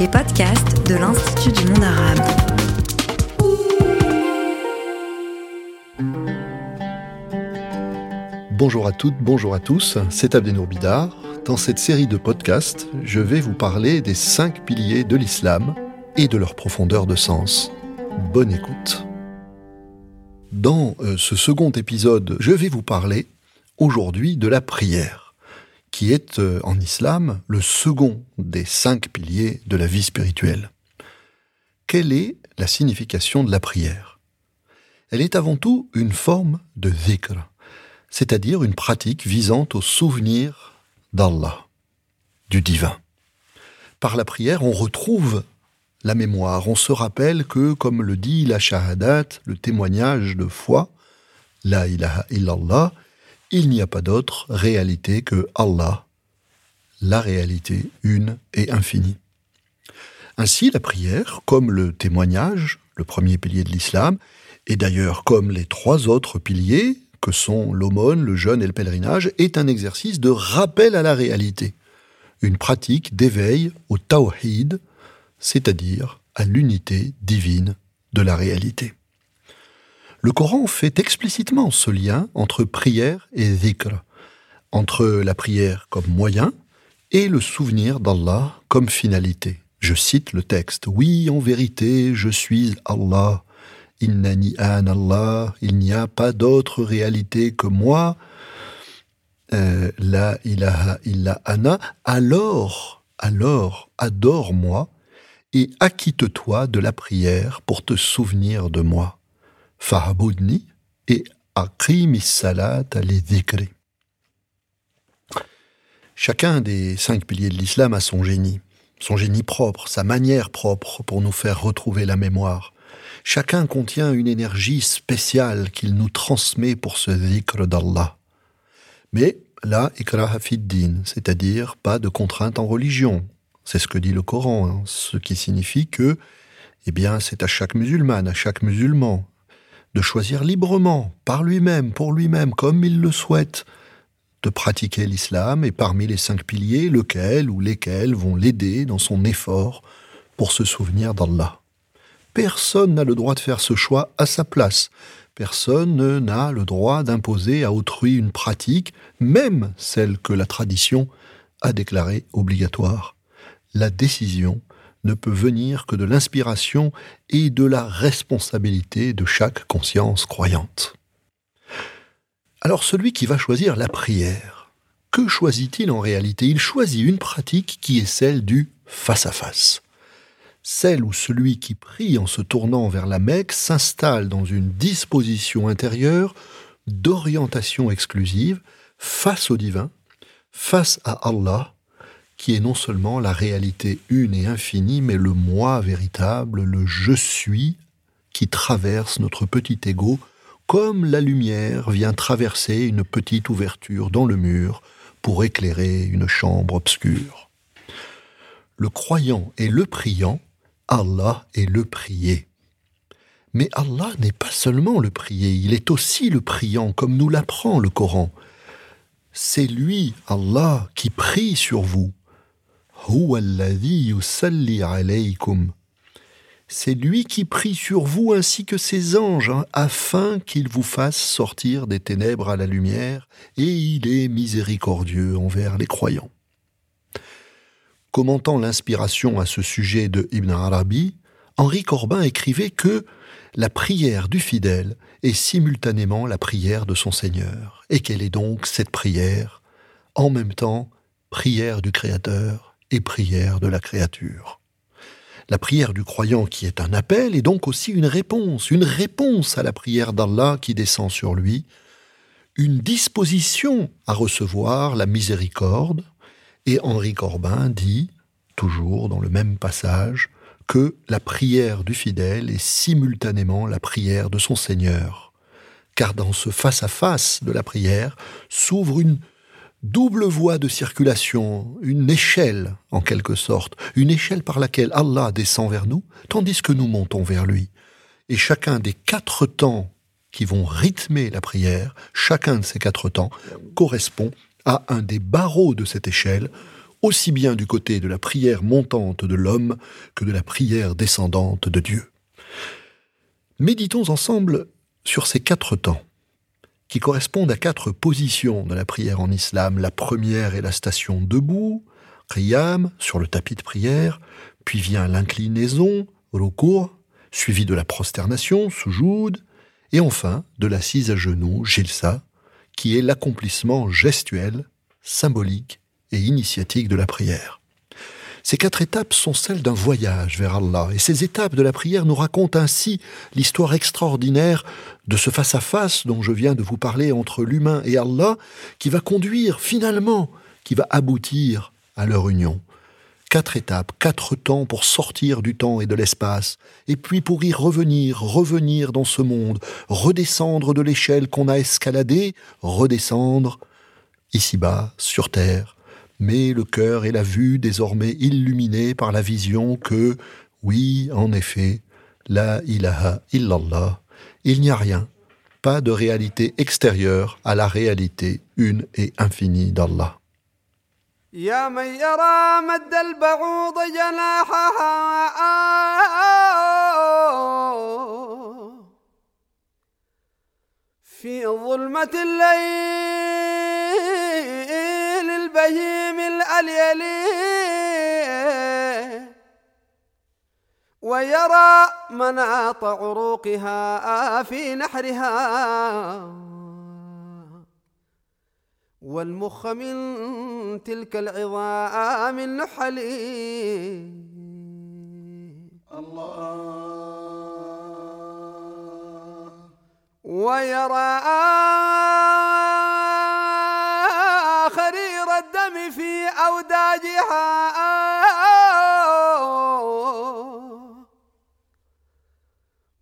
les podcasts de l'Institut du monde arabe. Bonjour à toutes, bonjour à tous, c'est Abdenour Bidar. Dans cette série de podcasts, je vais vous parler des cinq piliers de l'islam et de leur profondeur de sens. Bonne écoute. Dans euh, ce second épisode, je vais vous parler aujourd'hui de la prière qui est euh, en islam le second des cinq piliers de la vie spirituelle. Quelle est la signification de la prière? Elle est avant tout une forme de zikr, c'est-à-dire une pratique visant au souvenir d'Allah, du divin. Par la prière, on retrouve la mémoire, on se rappelle que, comme le dit la shahadat, le témoignage de foi, la ilaha illallah, il n'y a pas d'autre réalité que Allah, la réalité une et infinie. Ainsi, la prière, comme le témoignage, le premier pilier de l'islam, et d'ailleurs comme les trois autres piliers, que sont l'aumône, le jeûne et le pèlerinage, est un exercice de rappel à la réalité, une pratique d'éveil au tawhid, c'est-à-dire à l'unité divine de la réalité. Le Coran fait explicitement ce lien entre prière et zikr, entre la prière comme moyen et le souvenir d'Allah comme finalité. Je cite le texte. Oui, en vérité, je suis Allah. Innani an Allah. Il n'y a pas d'autre réalité que moi. Euh, la ilaha illa ana. Alors, alors, adore-moi et acquitte-toi de la prière pour te souvenir de moi. Fahabudni et Akrimi Salat al Chacun des cinq piliers de l'islam a son génie, son génie propre, sa manière propre pour nous faire retrouver la mémoire. Chacun contient une énergie spéciale qu'il nous transmet pour ce zikr d'Allah. Mais la ikraha din, c'est-à-dire pas de contrainte en religion. C'est ce que dit le Coran, hein. ce qui signifie que, eh bien, c'est à chaque musulman, à chaque musulman, de choisir librement, par lui-même, pour lui-même, comme il le souhaite, de pratiquer l'islam et parmi les cinq piliers, lequel ou lesquels vont l'aider dans son effort pour se souvenir d'Allah. Personne n'a le droit de faire ce choix à sa place. Personne n'a le droit d'imposer à autrui une pratique, même celle que la tradition a déclarée obligatoire. La décision ne peut venir que de l'inspiration et de la responsabilité de chaque conscience croyante. Alors celui qui va choisir la prière, que choisit-il en réalité? Il choisit une pratique qui est celle du face-à-face. Celle où celui qui prie en se tournant vers la Mecque s'installe dans une disposition intérieure d'orientation exclusive face au divin, face à Allah, qui est non seulement la réalité une et infinie, mais le moi véritable, le je suis, qui traverse notre petit ego, comme la lumière vient traverser une petite ouverture dans le mur pour éclairer une chambre obscure. Le croyant et le priant, Allah est le prié. Mais Allah n'est pas seulement le prié, il est aussi le priant, comme nous l'apprend le Coran. C'est lui, Allah, qui prie sur vous, c'est lui qui prie sur vous ainsi que ses anges, hein, afin qu'il vous fasse sortir des ténèbres à la lumière, et il est miséricordieux envers les croyants. Commentant l'inspiration à ce sujet de Ibn Arabi, Henri Corbin écrivait que la prière du fidèle est simultanément la prière de son Seigneur, et quelle est donc cette prière En même temps, prière du Créateur, et prière de la créature. La prière du croyant qui est un appel est donc aussi une réponse, une réponse à la prière d'Allah qui descend sur lui, une disposition à recevoir la miséricorde, et Henri Corbin dit, toujours dans le même passage, que la prière du fidèle est simultanément la prière de son Seigneur, car dans ce face-à-face de la prière s'ouvre une double voie de circulation, une échelle en quelque sorte, une échelle par laquelle Allah descend vers nous, tandis que nous montons vers lui. Et chacun des quatre temps qui vont rythmer la prière, chacun de ces quatre temps correspond à un des barreaux de cette échelle aussi bien du côté de la prière montante de l'homme que de la prière descendante de Dieu. Méditons ensemble sur ces quatre temps, qui correspondent à quatre positions de la prière en islam. La première est la station debout, qiyam, sur le tapis de prière, puis vient l'inclinaison, rukur, suivi de la prosternation, sujoud, et enfin de l'assise à genoux, jilsa, qui est l'accomplissement gestuel, symbolique et initiatique de la prière. Ces quatre étapes sont celles d'un voyage vers Allah, et ces étapes de la prière nous racontent ainsi l'histoire extraordinaire de ce face-à-face dont je viens de vous parler entre l'humain et Allah, qui va conduire finalement, qui va aboutir à leur union. Quatre étapes, quatre temps pour sortir du temps et de l'espace, et puis pour y revenir, revenir dans ce monde, redescendre de l'échelle qu'on a escaladée, redescendre ici-bas, sur terre, mais le cœur et la vue désormais illuminés par la vision que, oui, en effet, la ilaha illallah, il n'y a rien, pas de réalité extérieure à la réalité une et infinie d'Allah. يا من يرى مد البعوض جناحها في ظلمة الليل البهيم الأليلي ويرى مناط عروقها في نحرها والمخ من تلك العظام النحلي. الله. ويرى في أوداجها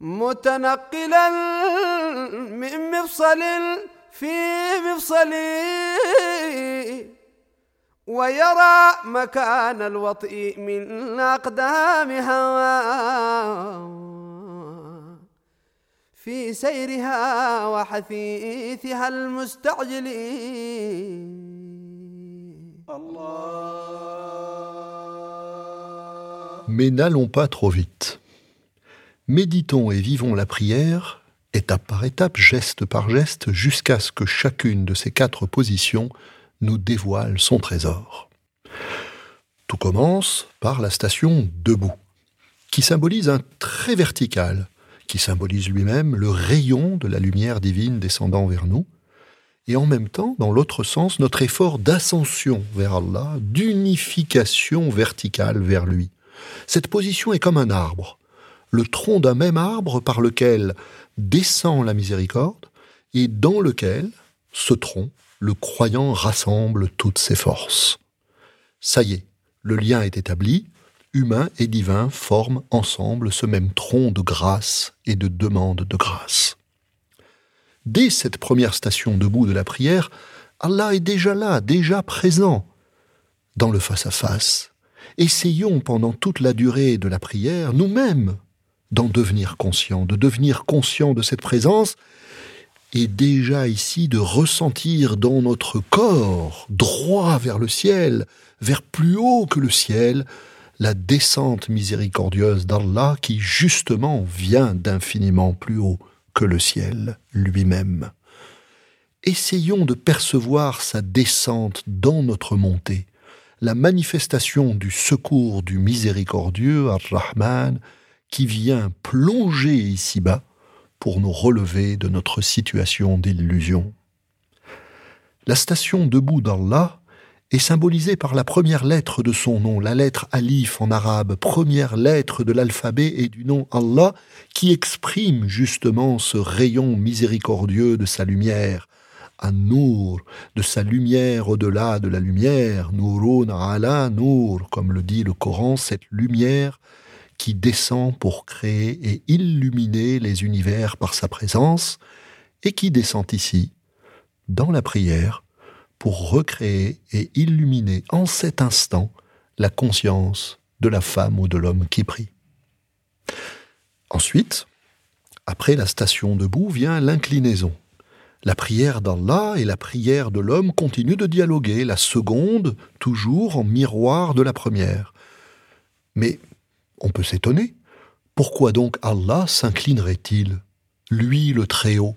متنقلا من مفصل في مفصلي ويرى مكان الوطء من أقدامها في سيرها وحثيثها المستعجل. Mais n'allons pas trop vite. Méditons et vivons la prière étape par étape, geste par geste, jusqu'à ce que chacune de ces quatre positions nous dévoile son trésor. Tout commence par la station debout, qui symbolise un trait vertical, qui symbolise lui-même le rayon de la lumière divine descendant vers nous, et en même temps, dans l'autre sens, notre effort d'ascension vers Allah, d'unification verticale vers lui. Cette position est comme un arbre, le tronc d'un même arbre par lequel descend la miséricorde et dans lequel, ce tronc, le croyant rassemble toutes ses forces. Ça y est, le lien est établi, humain et divin forment ensemble ce même tronc de grâce et de demande de grâce. Dès cette première station debout de la prière, Allah est déjà là, déjà présent dans le face-à-face. Essayons pendant toute la durée de la prière, nous-mêmes, d'en devenir conscient, de devenir conscient de cette présence, et déjà ici de ressentir dans notre corps, droit vers le ciel, vers plus haut que le ciel, la descente miséricordieuse d'Allah qui justement vient d'infiniment plus haut le ciel lui-même. Essayons de percevoir sa descente dans notre montée, la manifestation du secours du miséricordieux, Ar-Rahman, qui vient plonger ici-bas pour nous relever de notre situation d'illusion. La station debout d'Allah est symbolisée par la première lettre de son nom, la lettre Alif en arabe, première lettre de l'alphabet et du nom Allah, qui exprime justement ce rayon miséricordieux de sa lumière, un nour, de sa lumière au-delà de la lumière, Nurun ala nur, comme le dit le Coran, cette lumière qui descend pour créer et illuminer les univers par sa présence, et qui descend ici, dans la prière, pour recréer et illuminer en cet instant la conscience de la femme ou de l'homme qui prie. Ensuite, après la station debout vient l'inclinaison. La prière d'Allah et la prière de l'homme continuent de dialoguer, la seconde toujours en miroir de la première. Mais on peut s'étonner. Pourquoi donc Allah s'inclinerait-il Lui le Très-Haut?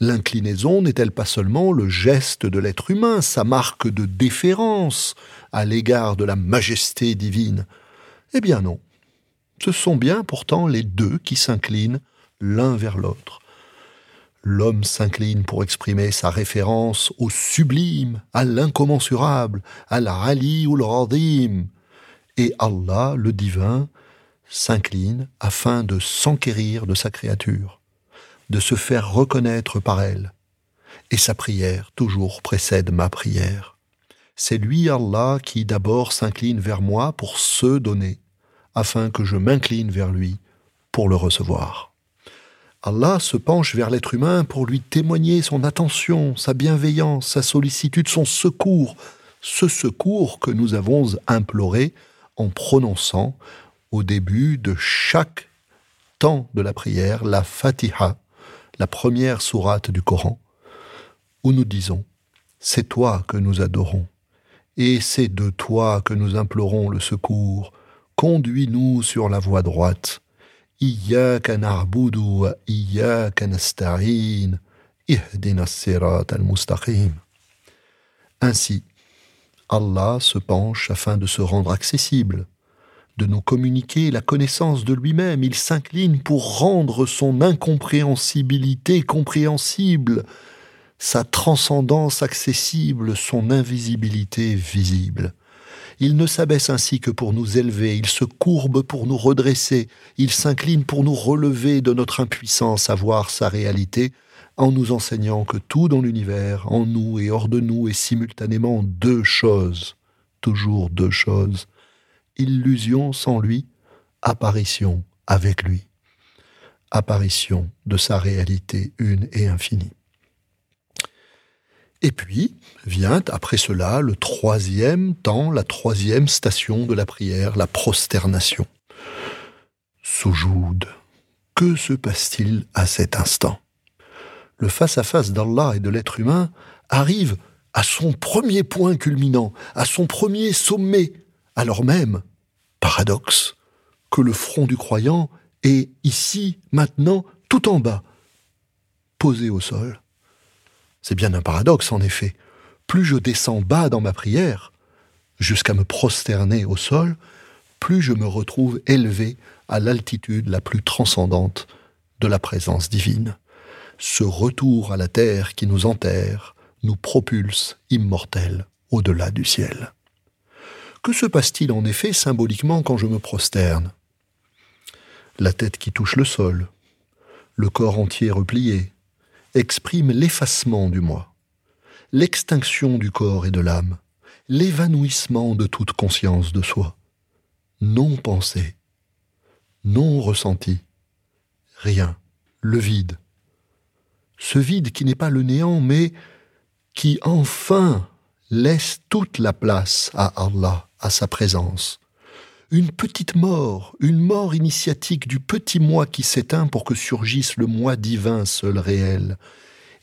L'inclinaison n'est-elle pas seulement le geste de l'être humain, sa marque de déférence à l'égard de la majesté divine? Eh bien non. Ce sont bien pourtant les deux qui s'inclinent l'un vers l'autre. L'homme s'incline pour exprimer sa référence au sublime, à l'incommensurable, à l'ali ou le Et Allah, le divin, s'incline afin de s'enquérir de sa créature, de se faire reconnaître par elle. Et sa prière toujours précède ma prière. C'est lui, Allah, qui d'abord s'incline vers moi pour se donner, afin que je m'incline vers lui pour le recevoir. Allah se penche vers l'être humain pour lui témoigner son attention, sa bienveillance, sa sollicitude, son secours, ce secours que nous avons imploré en prononçant au début de chaque temps de la prière la Fatiha, la première sourate du Coran, où nous disons C'est toi que nous adorons, et c'est de toi que nous implorons le secours. Conduis-nous sur la voie droite. Wa al-mustaqim. Ainsi, Allah se penche afin de se rendre accessible de nous communiquer la connaissance de lui-même. Il s'incline pour rendre son incompréhensibilité compréhensible, sa transcendance accessible, son invisibilité visible. Il ne s'abaisse ainsi que pour nous élever, il se courbe pour nous redresser, il s'incline pour nous relever de notre impuissance à voir sa réalité, en nous enseignant que tout dans l'univers, en nous et hors de nous, est simultanément deux choses, toujours deux choses, illusion sans lui, apparition avec lui, apparition de sa réalité une et infinie. Et puis vient après cela le troisième temps, la troisième station de la prière, la prosternation. Soujoud. Que se passe-t-il à cet instant? Le face-à-face d'Allah et de l'être humain arrive à son premier point culminant, à son premier sommet, alors même, paradoxe, que le front du croyant est ici, maintenant, tout en bas, posé au sol. C'est bien un paradoxe, en effet. Plus je descends bas dans ma prière, jusqu'à me prosterner au sol, plus je me retrouve élevé à l'altitude la plus transcendante de la présence divine. Ce retour à la terre qui nous enterre nous propulse immortels au-delà du ciel. Que se passe-t-il en effet symboliquement quand je me prosterne? La tête qui touche le sol, le corps entier replié, exprime l'effacement du moi, l'extinction du corps et de l'âme, l'évanouissement de toute conscience de soi, non pensée, non ressenti, rien, le vide. Ce vide qui n'est pas le néant, mais qui enfin laisse toute la place à Allah, à sa présence. Une petite mort, une mort initiatique du petit moi qui s'éteint pour que surgisse le moi divin seul réel.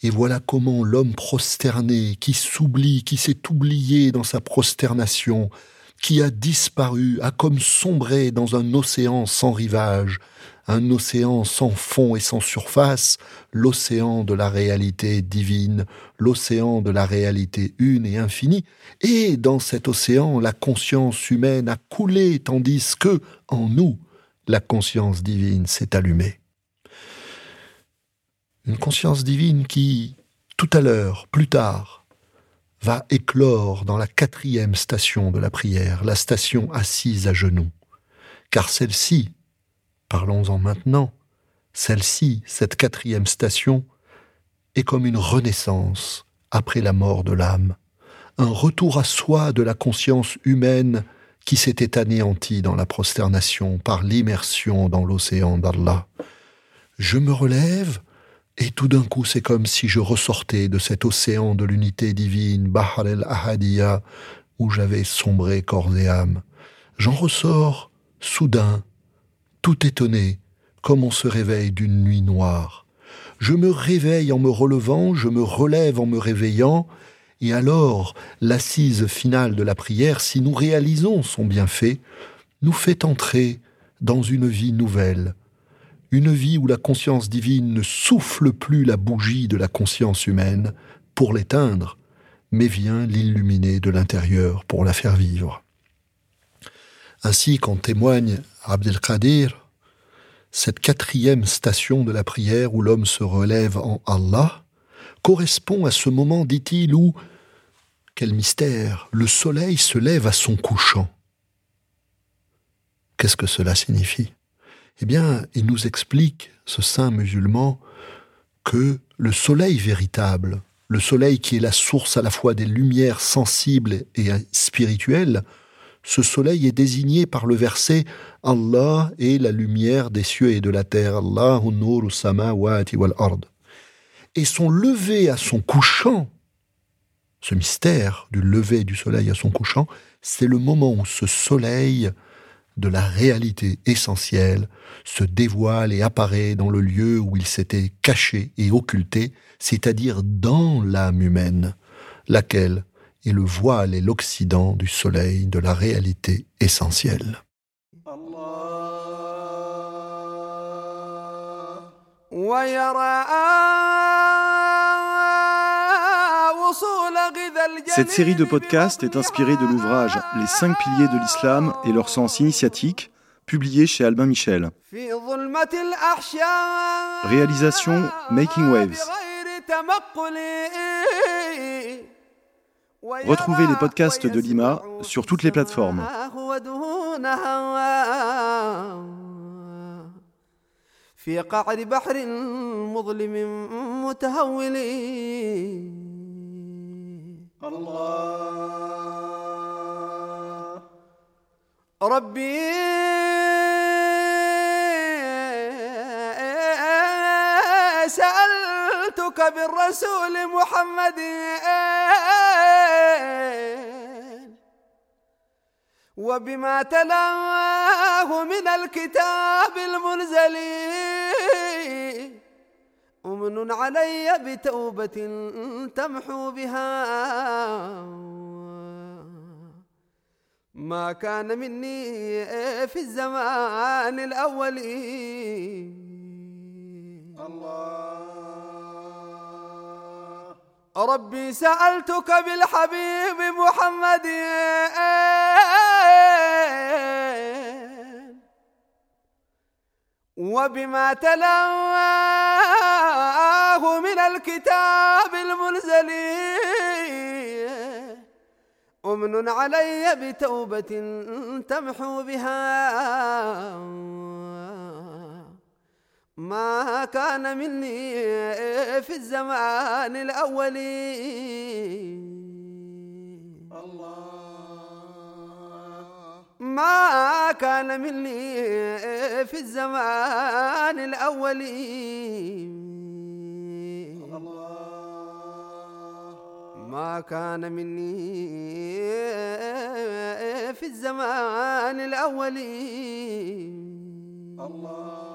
Et voilà comment l'homme prosterné, qui s'oublie, qui s'est oublié dans sa prosternation, qui a disparu, a comme sombré dans un océan sans rivage, un océan sans fond et sans surface, l'océan de la réalité divine, l'océan de la réalité une et infinie, et dans cet océan, la conscience humaine a coulé, tandis que, en nous, la conscience divine s'est allumée. Une conscience divine qui, tout à l'heure, plus tard, va éclore dans la quatrième station de la prière, la station assise à genoux, car celle-ci Parlons-en maintenant. Celle-ci, cette quatrième station, est comme une renaissance après la mort de l'âme, un retour à soi de la conscience humaine qui s'était anéantie dans la prosternation par l'immersion dans l'océan d'Allah. Je me relève, et tout d'un coup c'est comme si je ressortais de cet océan de l'unité divine, Bahar el-Ahadiyya, où j'avais sombré corps et âme. J'en ressors, soudain, tout étonné, comme on se réveille d'une nuit noire. Je me réveille en me relevant, je me relève en me réveillant, et alors l'assise finale de la prière, si nous réalisons son bienfait, nous fait entrer dans une vie nouvelle, une vie où la conscience divine ne souffle plus la bougie de la conscience humaine pour l'éteindre, mais vient l'illuminer de l'intérieur pour la faire vivre. Ainsi qu'en témoigne Abdelkadir, cette quatrième station de la prière où l'homme se relève en Allah correspond à ce moment, dit-il, où, quel mystère, le soleil se lève à son couchant. Qu'est-ce que cela signifie? Eh bien, il nous explique, ce saint musulman, que le soleil véritable, le soleil qui est la source à la fois des lumières sensibles et spirituelles, ce soleil est désigné par le verset Allah est la lumière des cieux et de la terre. Wal. Et son lever à son couchant, ce mystère du lever du soleil à son couchant, c'est le moment où ce soleil de la réalité essentielle se dévoile et apparaît dans le lieu où il s'était caché et occulté, c'est-à-dire dans l'âme humaine, laquelle est le voile et l'occident du soleil de la réalité essentielle. Cette série de podcasts est inspirée de l'ouvrage Les cinq piliers de l'islam et leur sens initiatique, publié chez Albin Michel. Réalisation Making Waves. Retrouvez les podcasts de Lima sur toutes les plateformes. الله. ربي. سألتك بالرسول محمد. وبما تلاه من الكتاب المنزل. أمن علي بتوبة تمحو بها. ما كان مني في الزمان الأول. الله. ربي سألتك بالحبيب محمد. وبما من الكتاب المنزل أمن علي بتوبة تمحو بها. ما كان مني في الزمان الأول ما كان مني في الزمان الأول كان مني في الزمان الأول الله.